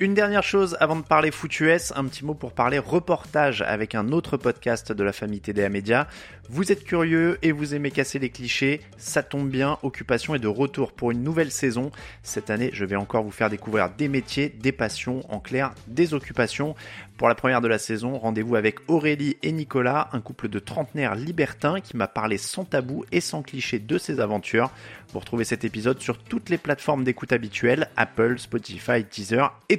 Une dernière chose avant de parler foot US, un petit mot pour parler reportage avec un autre podcast de la famille TDA Media. Vous êtes curieux et vous aimez casser les clichés, ça tombe bien, Occupation est de retour pour une nouvelle saison. Cette année, je vais encore vous faire découvrir des métiers, des passions, en clair, des occupations. Pour la première de la saison, rendez-vous avec Aurélie et Nicolas, un couple de trentenaires libertins qui m'a parlé sans tabou et sans cliché de ses aventures. Vous retrouvez cet épisode sur toutes les plateformes d'écoute habituelles, Apple, Spotify, Teaser et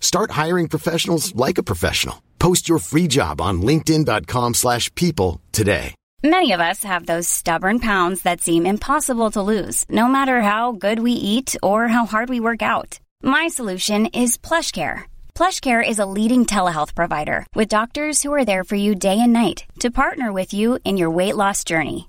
Start hiring professionals like a professional. Post your free job on linkedin.com/people slash people today. Many of us have those stubborn pounds that seem impossible to lose, no matter how good we eat or how hard we work out. My solution is PlushCare. PlushCare is a leading telehealth provider with doctors who are there for you day and night to partner with you in your weight loss journey.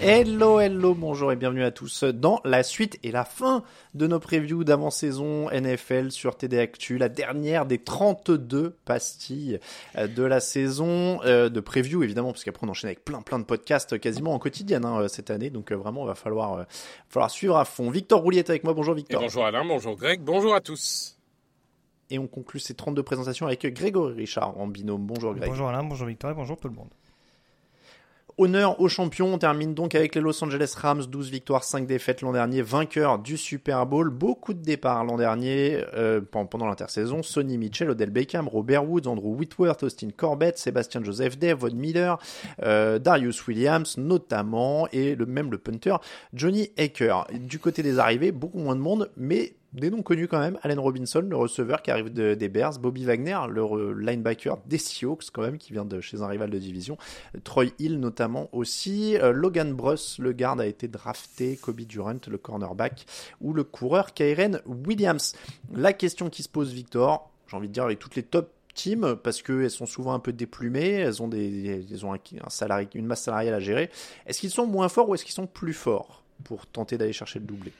Hello, hello, bonjour et bienvenue à tous dans la suite et la fin de nos previews d'avant-saison NFL sur TD Actu, la dernière des 32 pastilles euh, de la saison euh, de preview évidemment, parce qu'après on enchaîne avec plein plein de podcasts quasiment en quotidienne hein, cette année, donc euh, vraiment il va falloir, falloir suivre à fond. Victor Roulier est avec moi, bonjour Et Victor. bonjour Alain, bonjour Greg, bonjour à tous. Et on conclut ces 32 présentations avec Grégory Richard en binôme. Bonjour Greg. Bonjour Alain, bonjour Victor et bonjour tout le monde. Honneur aux champions, on termine donc avec les Los Angeles Rams, 12 victoires, 5 défaites l'an dernier, vainqueur du Super Bowl, beaucoup de départs l'an dernier euh, pendant l'intersaison, Sonny Mitchell, Odell Beckham, Robert Woods, Andrew Whitworth, Austin Corbett, Sébastien Joseph Day, Von Miller, euh, Darius Williams notamment, et le, même le punter Johnny Aker. Du côté des arrivées, beaucoup moins de monde, mais des noms connus quand même, Allen Robinson, le receveur qui arrive de- des Bears, Bobby Wagner, le linebacker des Seahawks quand même, qui vient de chez un rival de division, Troy Hill notamment aussi, Euh, Logan Bruss, le garde a été drafté, Kobe Durant, le cornerback, ou le coureur Kyren Williams. La question qui se pose Victor, j'ai envie de dire avec toutes les top teams, parce qu'elles sont souvent un peu déplumées, elles ont, des, une masse salariale à gérer, est-ce qu'ils sont moins forts ou est-ce qu'ils sont plus forts pour tenter d'aller chercher le doublé?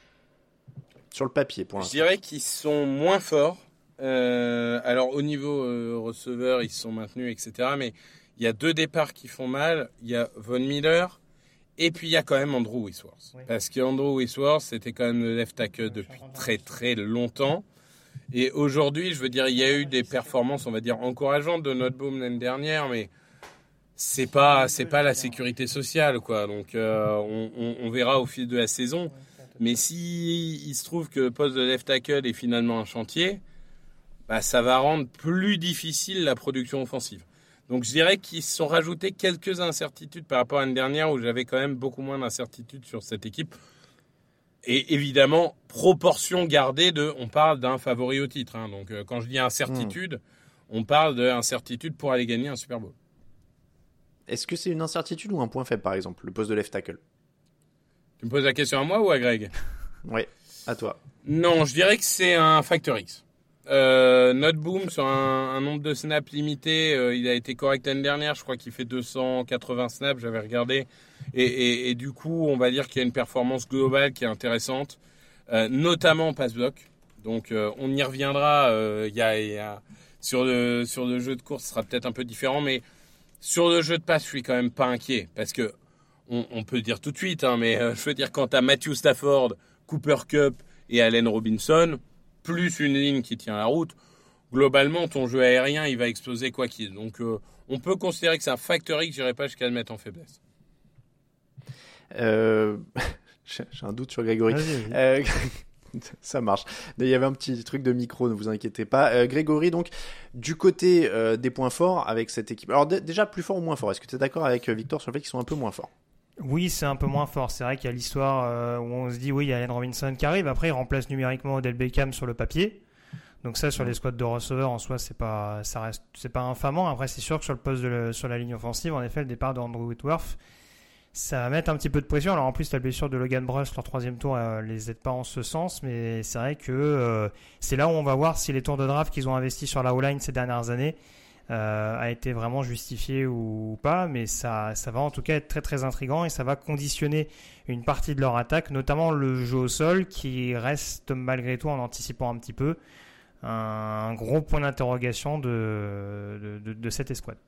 Sur le papier pour Je dirais qu'ils sont moins forts. Euh, alors au niveau euh, receveur, ils se sont maintenus, etc. Mais il y a deux départs qui font mal. Il y a Von Miller et puis il y a quand même Andrew Wisworth. Oui. Parce qu'Andrew Wisworth, c'était quand même le left tackle depuis très très longtemps. Et aujourd'hui, je veux dire, il y a eu des performances, on va dire, encourageantes de notre boom l'année dernière, mais c'est pas c'est pas la sécurité sociale, quoi. Donc euh, on, on- on verra au fil de la saison. Mais si il se trouve que le poste de left tackle est finalement un chantier, bah, ça va rendre plus difficile la production offensive. Donc je dirais qu'ils se sont rajoutés quelques incertitudes par rapport à l'année dernière où j'avais quand même beaucoup moins d'incertitudes sur cette équipe. Et évidemment, proportion gardée de, on parle d'un favori au titre. hein. Donc euh, quand je dis incertitude, on parle d'incertitude pour aller gagner un Super Bowl. Est-ce que c'est une incertitude ou un point faible par exemple, le poste de left tackle? Tu me poses la question à moi ou à Greg Ouais, à toi. Non, je dirais que c'est un factor X. Euh, notre boom sur un, un nombre de snaps limité, euh, il a été correct l'année dernière. Je crois qu'il fait 280 snaps, j'avais regardé. Et, et- et du coup, on va dire qu'il y a une performance globale qui est intéressante, euh, notamment en pass block. Donc, euh, on y reviendra. euh, il y a, y a- sur le sur le jeu de course, ce sera peut-être un peu différent, mais sur le jeu de passe, je suis quand même pas inquiet parce que on, on peut le dire tout de suite, hein, mais euh, je veux dire quand t'as Matthew Stafford, Cooper Cup et Allen Robinson, plus une ligne qui tient la route, globalement ton jeu aérien il va exploser quoi qu'il. Donc euh, on peut considérer que c'est un facteur X, j'irai pas jusqu'à le mettre en faiblesse. Euh, J'ai un doute sur Grégory. Euh, Ça marche. Il y avait un petit truc de micro, ne vous inquiétez pas. Euh, Grégory, donc, du côté euh, des points forts avec cette équipe. Alors, déjà, plus fort ou moins fort? Est-ce que tu es d'accord avec Victor sur le fait qu'ils sont un peu moins forts? Oui, c'est un peu moins fort. C'est vrai qu'il y a l'histoire où on se dit, oui, il y a Allen Robinson qui arrive. Après, il remplace numériquement Odell Beckham sur le papier. Donc ça, sur les squads de receveurs, en soi, c'est pas, ça reste, c'est pas infamant. Après, c'est sûr que sur le poste de sur la ligne offensive, en effet, le départ d'Andrew Whitworth, ça va mettre un petit peu de pression. Alors en plus, la blessure de Logan Bruss, leur troisième tour, euh, les aide pas en ce sens, mais c'est vrai que euh, c'est là où on va voir si les tours de draft qu'ils ont investis sur la O-line ces dernières années euh, a été vraiment justifié ou pas. Mais ça, ça va en tout cas être très très intrigant et ça va conditionner une partie de leur attaque, notamment le jeu au sol, qui reste malgré tout en anticipant un petit peu un gros point d'interrogation de, de, de cette escouade.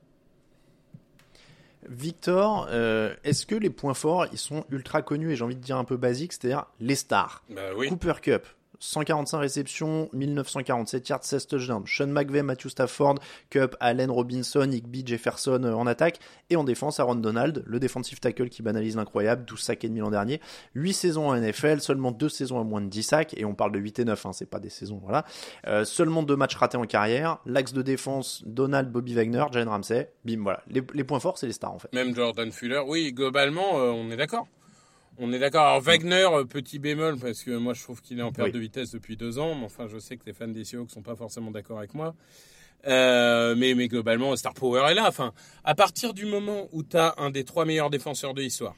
Victor, euh, est-ce que les points forts, ils sont ultra connus et j'ai envie de dire un peu basiques, c'est-à-dire les stars? Bah oui. Cooper Cup, 145 réceptions, 1947 yards, 16 touchdowns. Sean McVay, Matthew Stafford, Cup, Allen Robinson, Igby, Jefferson euh, en attaque. Et en défense, Aaron Donald, le defensive tackle qui banalise l'incroyable, 12 sacs et demi l'an dernier. 8 saisons en NFL, seulement 2 saisons à moins de 10 sacs. Et on parle de 8 et 9, hein, c'est pas des saisons, voilà. Euh, seulement 2 matchs ratés en carrière. L'axe de défense, Donald, Bobby Wagner, Jane Ramsey. Bim, voilà. Les, points forts, c'est les stars en fait. Même Jordan Fuller. Oui, globalement, euh, on est d'accord. On est d'accord. Alors Wagner, euh, petit bémol, parce que moi je trouve qu'il est en perte de vitesse depuis deux ans, mais enfin je sais que les fans des Seahawks sont pas forcément d'accord avec moi. Euh, mais, mais globalement, Star Power est là. Enfin, à partir du moment où tu as un des trois meilleurs défenseurs de l'histoire,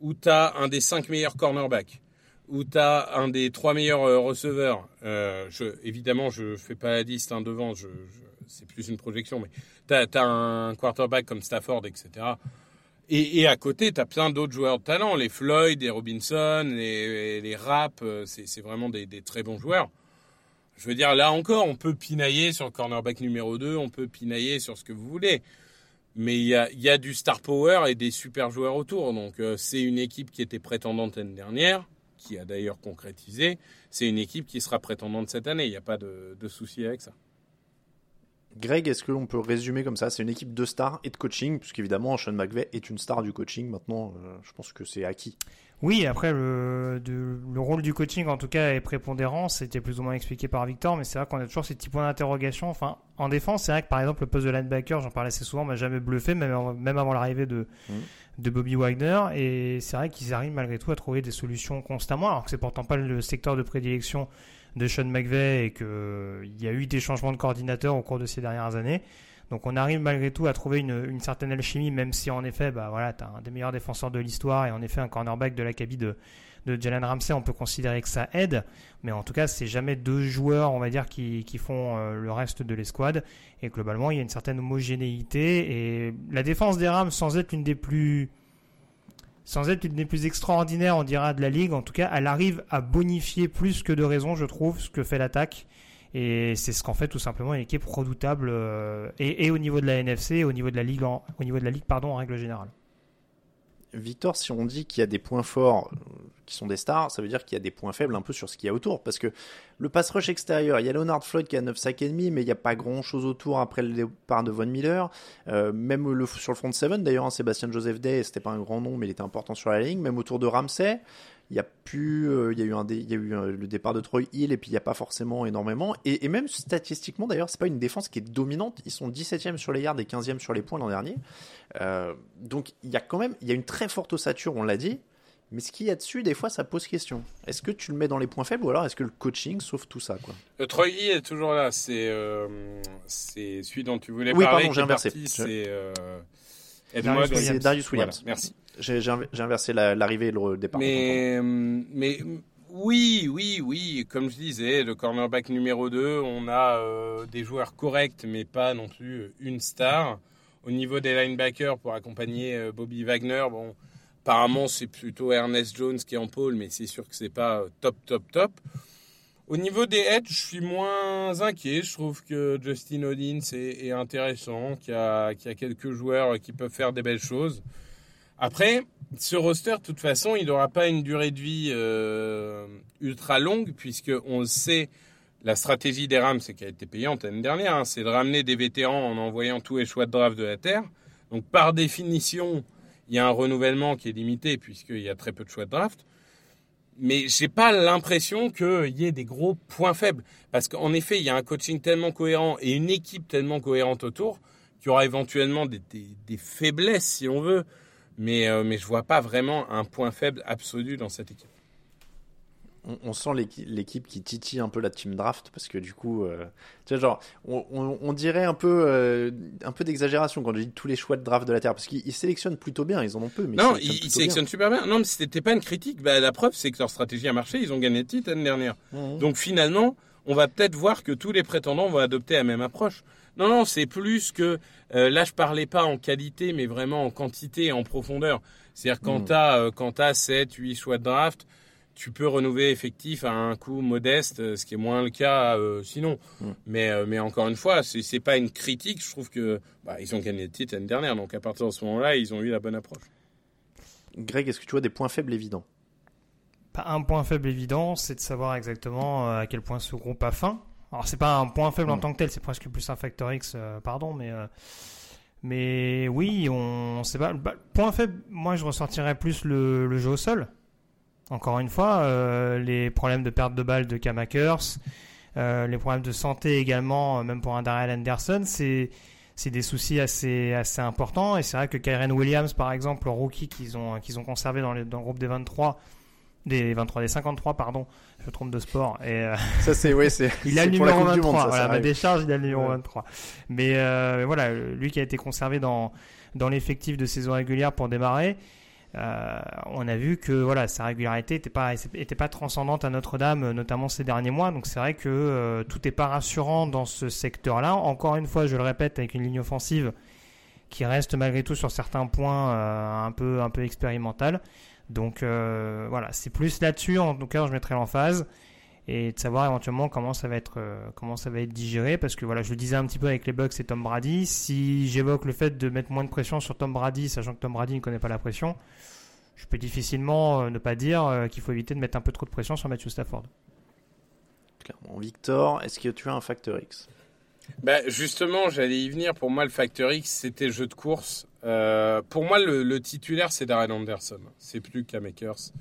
où tu as un des cinq meilleurs cornerbacks, où tu as un des trois meilleurs euh, receveurs, je, évidemment, je fais pas la liste hein, devant, je, c'est plus une projection, mais tu as, un quarterback comme Stafford, etc. Et, à côté, tu as plein d'autres joueurs de talent, les Floyd, les Robinson, les, Rapp, euh, c'est vraiment des, très bons joueurs. Je veux dire, là encore, on peut pinailler sur le cornerback numéro 2, on peut pinailler sur ce que vous voulez. Mais il y a, du star power et des super joueurs autour. Donc euh, c'est une équipe qui était prétendante l'année dernière, qui a d'ailleurs concrétisé. C'est une équipe qui sera prétendante cette année. Il n'y a pas de souci avec ça. Greg, est-ce que l'on peut résumer comme ça C'est une équipe de stars et de coaching, puisqu'évidemment, Sean McVay est une star du coaching. Maintenant, euh, je pense que c'est acquis. Oui, après, le, le, rôle du coaching, en tout cas, est prépondérant. C'était plus ou moins expliqué par Victor, mais c'est vrai qu'on a toujours ces petits points d'interrogation. Enfin, en défense, c'est vrai que par exemple, le poste de linebacker, j'en parlais assez souvent, m'a jamais bluffé, même, même avant l'arrivée de, mmh. De Bobby Wagner. Et c'est vrai qu'ils arrivent malgré tout à trouver des solutions constamment, alors que c'est pourtant pas le secteur de prédilection de Sean McVay et qu'il y a eu des changements de coordinateur au cours de ces dernières années. Donc on arrive malgré tout à trouver une, certaine alchimie, même si en effet, bah voilà, tu as un des meilleurs défenseurs de l'histoire et en effet un cornerback de l'acabit de, de Jalen Ramsey, on peut considérer que ça aide, mais en tout cas, c'est jamais deux joueurs, on va dire, qui, font euh, le reste de l'escouade. Et globalement, il y a une certaine homogénéité. Et la défense des Rams, sans être une des plus sans être une des plus extraordinaires, on dira, de la ligue. En tout cas, elle arrive à bonifier plus que de raison, je trouve, ce que fait l'attaque. Et c'est ce qu'en fait tout simplement une équipe redoutable euh, et, au niveau de la NFC, et au niveau de la ligue, au niveau de la ligue, pardon, en règle générale. Victor, si on dit qu'il y a des points forts euh, qui sont des stars, ça veut dire qu'il y a des points faibles un peu sur ce qu'il y a autour. Parce que le pass rush extérieur, il y a Leonard Floyd qui a 9 sacs et demi, mais il n'y a pas grand chose autour après le départ de Von Miller. Euh, même sur le front 7 d'ailleurs, hein, Sébastien Joseph Day, c'était pas un grand nom, mais il était important sur la ligne. Même autour de Ramsey, il y a plus, euh, il y a eu un, il y a eu euh, le départ de Troy Hill et puis il n'y a pas forcément énormément. Et, et même statistiquement d'ailleurs, c'est pas une défense qui est dominante. Ils sont 17e sur les yards et 15e sur les points l'an dernier. Euh, donc il y a quand même, il y a une très forte ossature, on l'a dit. Mais ce qu'il y a dessus, des fois, ça pose question. Est-ce que tu le mets dans les points faibles ou alors est-ce que le coaching sauve tout ça quoi? Euh, Troy Hill est toujours là. C'est c'est celui dont tu voulais oui, parler. Oui, pardon, j'ai inversé. C'est Darius, Williams. merci. J'ai inversé l'arrivée et le départ. Mais, mais oui, oui, oui. Comme je disais, le cornerback numéro 2, on a euh, des joueurs corrects, mais pas non plus une star. Au niveau des linebackers, pour accompagner euh, Bobby Wagner, bon, apparemment c'est plutôt Ernest Jones qui est en pôle, mais c'est sûr que c'est pas euh, top, top, top. Au niveau des heads, je suis moins inquiet. Je trouve que Justin Odins est, intéressant, qu'il y, a quelques joueurs qui peuvent faire des belles choses. Après, ce roster, de toute façon, il n'aura pas une durée de vie euh, ultra longue, puisque on sait, la stratégie des Rams, c'est qu'elle a été payante l'année dernière, hein, c'est de ramener des vétérans en envoyant tous les choix de draft de la Terre. Donc, par définition, il y a un renouvellement qui est limité, puisqu'il y a très peu de choix de draft. mais j'ai pas l'impression qu'il y ait des gros points faibles. Parce qu'en effet, il y a un coaching tellement cohérent et une équipe tellement cohérente autour qu'il y aura éventuellement des, faiblesses, si on veut. Mais, euh, mais je vois pas vraiment un point faible absolu dans cette équipe on, sent l'équipe qui titille un peu la team draft parce que du coup, euh, tu vois, genre, on, dirait un peu, euh, un peu d'exagération quand je dis tous les choix de draft de la terre parce qu'ils sélectionnent plutôt bien, ils en ont peu. Mais non, ils, sélectionnent, super bien. Non, mais c'était pas une critique. Bah, la preuve, c'est que leur stratégie a marché. Ils ont gagné le titre l'année dernière. Mmh. Donc finalement, on va peut-être voir que tous les prétendants vont adopter la même approche. Non, non, c'est plus que euh, là, je parlais pas en qualité, mais vraiment en quantité et en profondeur. C'est-à-dire quand tu as, quand as 7, 8 choix de draft, tu peux renouveler effectif à un coût modeste, euh, ce qui est moins le cas euh, sinon. Mm. Mais, euh, mais encore une fois, c'est n'est pas une critique. Je trouve que bah, ils ont gagné le titre l'année dernière, donc à partir de ce moment-là, ils ont eu la bonne approche. Greg, est-ce que tu vois des points faibles évidents? Un point faible évident, c'est de savoir exactement à quel point ce groupe a faim. Alors c'est pas un point faible en mm. tant que tel, c'est presque plus un facteur X, pardon, mais mais oui, on sait pas. Bah, point faible, moi je ressortirais plus le, le jeu au sol encore une fois, euh, les problèmes de perte de balles de Kamakers, euh, les problèmes de santé également, euh, même pour un Daryl Anderson, c'est c'est des soucis assez assez importants. Et c'est vrai que Kyren Williams, par exemple, le rookie qu'ils ont qu'ils ont conservé dans, dans le groupe des 23, des 23 des 53 pardon je me trompe de sport et ça c'est oui c'est il a le numéro 23 voilà ma décharge il a le numéro 23 mais voilà lui qui a été conservé dans dans l'effectif de saison régulière pour démarrer euh, on a vu que voilà sa régularité n'était pas était pas transcendante à Notre-Dame, notamment ces derniers mois. Donc c'est vrai que euh, tout n'est pas rassurant dans ce secteur-là. Encore une fois, je le répète, avec une ligne offensive qui reste malgré tout sur certains points euh, un peu un peu expérimentale. Donc voilà, c'est plus là-dessus en tout cas je mettrai l'emphase et de savoir éventuellement comment ça va être euh, comment ça va être digéré parce que voilà je le disais un petit peu avec les Bucks et Tom Brady si j'évoque le fait de mettre moins de pression sur Tom Brady sachant que Tom Brady ne connaît pas la pression je peux difficilement euh, ne pas dire euh, qu'il faut éviter de mettre un peu trop de pression sur Matthew Stafford clairement Victor est-ce que tu as un facteur X? Bah, justement, j'allais y venir. Pour moi, le facteur X, c'était le jeu de course. Pour moi, le, titulaire, c'est Darren Anderson. C'est plus Makers.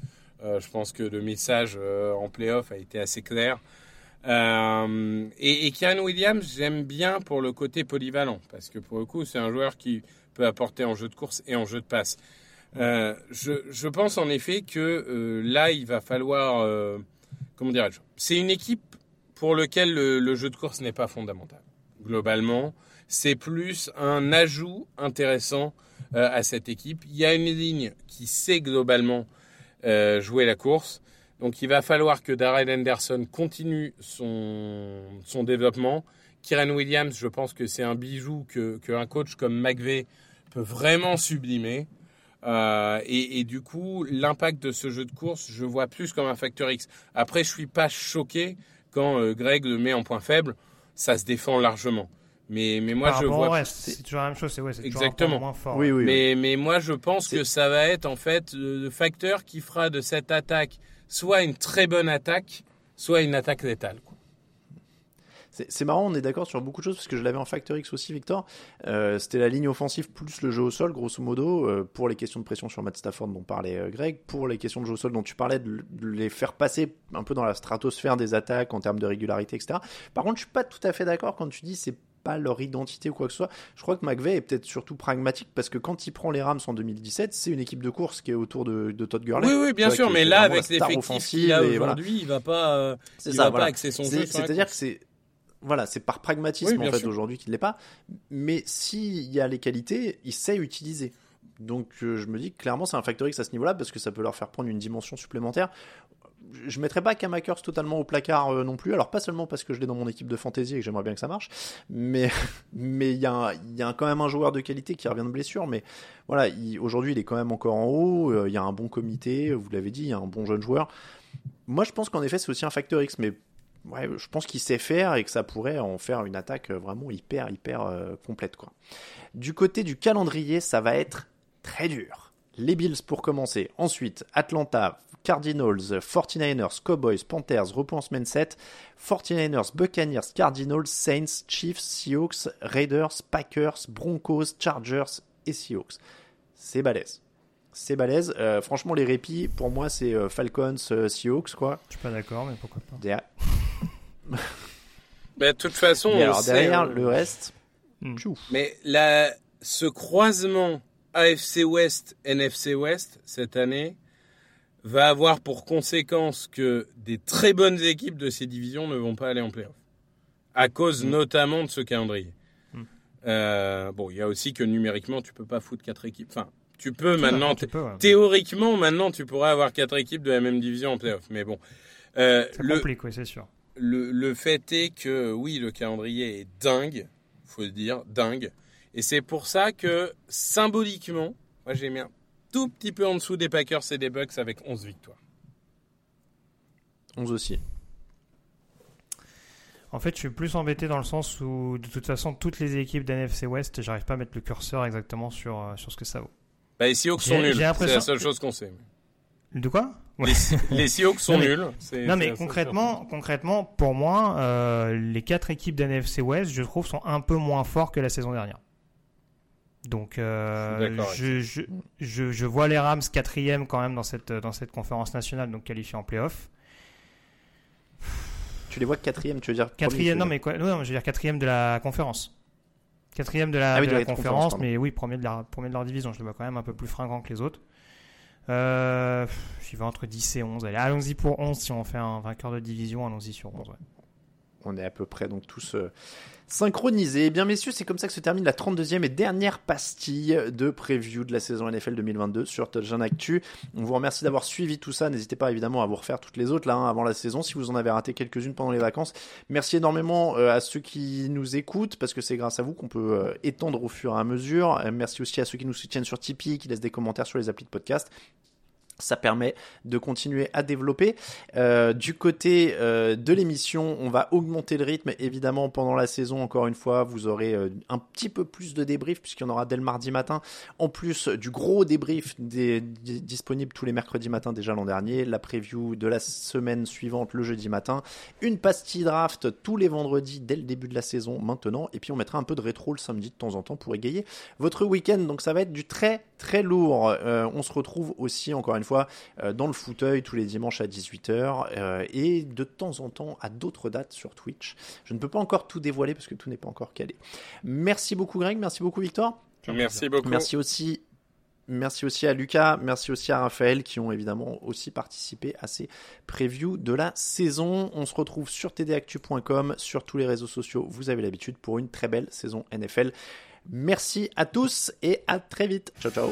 Euh, je pense que le message euh, en playoff a été assez clair. Euh, et, et Kieran Williams, j'aime bien pour le côté polyvalent, parce que pour le coup, c'est un joueur qui peut apporter en jeu de course et en jeu de passe. je, pense en effet que là, il va falloir, comment dirais-je, c'est une équipe pour laquelle le, jeu de course n'est pas fondamental. Globalement, c'est plus un ajout intéressant à cette équipe. Il y a une ligne qui sait globalement euh, jouer la course. Donc il va falloir que Darrell Anderson continue son, développement. Kieran Williams, je pense que c'est un bijou que, coach comme McVeigh peut vraiment sublimer. Euh, et, et, du coup, l'impact de ce jeu de course, je vois plus comme un facteur X. Après, je suis pas choqué quand euh, Greg le met en point faible. Ça se défend largement. Mais, mais moi, je vois. c'est toujours la même chose, c'est ouais, Exactement. moins fort. Oui, oui, mais, mais moi, je pense que ça va être en fait le facteur qui fera de cette attaque soit une très bonne attaque, soit une attaque létale. C'est marrant, on est d'accord sur beaucoup de choses parce que je l'avais en Factor X aussi, Victor. Euh, C'était la ligne offensive plus le jeu au sol, grosso modo, euh, pour les questions de pression sur Matt Stafford dont parlait euh, Greg, pour les questions de jeu au sol dont tu parlais, de, les faire passer un peu dans la stratosphère des attaques en termes de régularité, etc. Par contre, je suis pas tout à fait d'accord quand tu dis c'est leur identité ou quoi que ce soit. Je crois que McVeigh est peut-être surtout pragmatique parce que quand il prend les Rams en 2017, c'est une équipe de course qui est autour de, Todd Gurley. Oui, oui, bien sûr, mais là, avec l'effectif qu'il a aujourd'hui, il va pas, euh, il va pas axer son jeu. C'est-à-dire que c'est voilà, c'est par pragmatisme en fait aujourd'hui qu'il l'est pas. Mais s'il y a les qualités, il sait utiliser. Donc euh, je me dis que clairement c'est un facteur X à ce niveau-là parce que ça peut leur faire prendre une dimension supplémentaire je mettrais pas Kamakers totalement au placard euh, non plus. Alors pas seulement parce que je l'ai dans mon équipe de fantasy et que j'aimerais bien que ça marche, mais il y a, quand même un joueur de qualité qui revient de blessure. Mais voilà, aujourd'hui il est quand même encore en haut. Euh, il y a un bon comité, vous l'avez dit, il y a un bon jeune joueur. Moi je pense qu'en effet c'est aussi un facteur X, mais ouais, je pense qu'il sait faire et que ça pourrait en faire une attaque vraiment hyper hyper euh, complète quoi. Du côté du calendrier, ça va être très dur. Les Bills pour commencer. Ensuite, Atlanta, Cardinals, 49ers, Cowboys, Panthers, repense 7, 49ers, Buccaneers, Cardinals, Saints, Chiefs, Seahawks, Raiders, Packers, Broncos, Chargers et Seahawks. C'est balèze. C'est balèze. Euh, franchement, les répits, pour moi, c'est euh, Falcons, euh, Seahawks, quoi. Je suis pas d'accord, mais pourquoi pas. Derrière, Mais de toute façon, on alors, sait, derrière, le reste. Hmm. Mais la, ce croisement AFC West, NFC West, cette année, va avoir pour conséquence que des très bonnes équipes de ces divisions ne vont pas aller en playoff. À cause notamment de ce calendrier. Mm. Euh, bon, il y a aussi que numériquement, tu peux pas foutre quatre équipes. Enfin, tu peux maintenant. Tu peux, ouais. Théoriquement, maintenant, tu pourrais avoir quatre équipes de la même division en playoff. Mais bon. Euh, Ça le, complique, oui, c'est sûr. le, le fait est que oui, le calendrier est dingue, faut le dire, dingue. Et c'est pour ça que symboliquement, moi j'ai mis un tout petit peu en dessous des Packers et des Bucks avec 11 victoires. 11 aussi. En fait, je suis plus embêté dans le sens où, de toute façon, toutes les équipes d'NFC West, j'arrive pas à mettre le curseur exactement sur, euh, sur ce que ça vaut. Bah, les Seahawks sont nuls, c'est la seule chose qu'on sait. De quoi? Les, les Seahawks sont Non, mais- nuls. Non mais concrètement, concrètement, pour moi, euh, les quatre équipes d'NFC West, je trouve, sont un peu moins forts que la saison dernière. Donc, euh, Je je, je, vois les Rams quatrième quand même dans cette, dans cette conférence nationale, donc qualifiés en playoff. Tu les vois quatrième, tu veux dire Quatrième, non mais quoi, non, je veux dire quatrième de la conférence. Quatrième de la, Ah oui, de de la conférence, mais oui, premier de, la, premier de leur division. Je le vois quand même un peu plus fringant que les autres. Euh, J'y vais entre 10 et 11. Allez, allons-y pour 11 si on fait un vainqueur de division, allons-y sur 11. ouais. On est à peu près donc tous euh, synchronisés. Eh bien messieurs, c'est comme ça que se termine la 32e et dernière pastille de preview de la saison NFL 2022 sur Touchdown Actu. On vous remercie d'avoir suivi tout ça. N'hésitez pas évidemment à vous refaire toutes les autres là hein, avant la saison si vous en avez raté quelques-unes pendant les vacances. Merci énormément euh, à ceux qui nous écoutent parce que c'est grâce à vous qu'on peut euh, étendre au fur et à mesure. Merci aussi à ceux qui nous soutiennent sur Tipeee, qui laissent des commentaires sur les applis de podcast. Ça permet de continuer à développer. Euh, du côté euh, de l'émission, on va augmenter le rythme. Évidemment, pendant la saison, encore une fois, vous aurez euh, un petit peu plus de débriefs puisqu'il y en aura dès le mardi matin. En plus du gros débrief disponible tous les mercredis matins déjà l'an dernier, la preview de la semaine suivante le jeudi matin, une pastille draft tous les vendredis dès le début de la saison maintenant, et puis on mettra un peu de rétro le samedi de temps en temps pour égayer votre week-end. Donc ça va être du très très lourd. On se retrouve aussi encore une fois euh, dans le fauteuil tous les dimanches à 18h euh, et de temps en temps à d'autres dates sur Twitch. Je ne peux pas encore tout dévoiler parce que tout n'est pas encore calé. Merci beaucoup Greg, merci beaucoup Victor. Merci beaucoup. Merci aussi. Merci aussi à Lucas, merci aussi à Raphaël qui ont évidemment aussi participé à ces previews de la saison. On se retrouve sur tdactu.com, sur tous les réseaux sociaux, vous avez l'habitude pour une très belle saison NFL. Merci à tous et à très vite. Ciao ciao.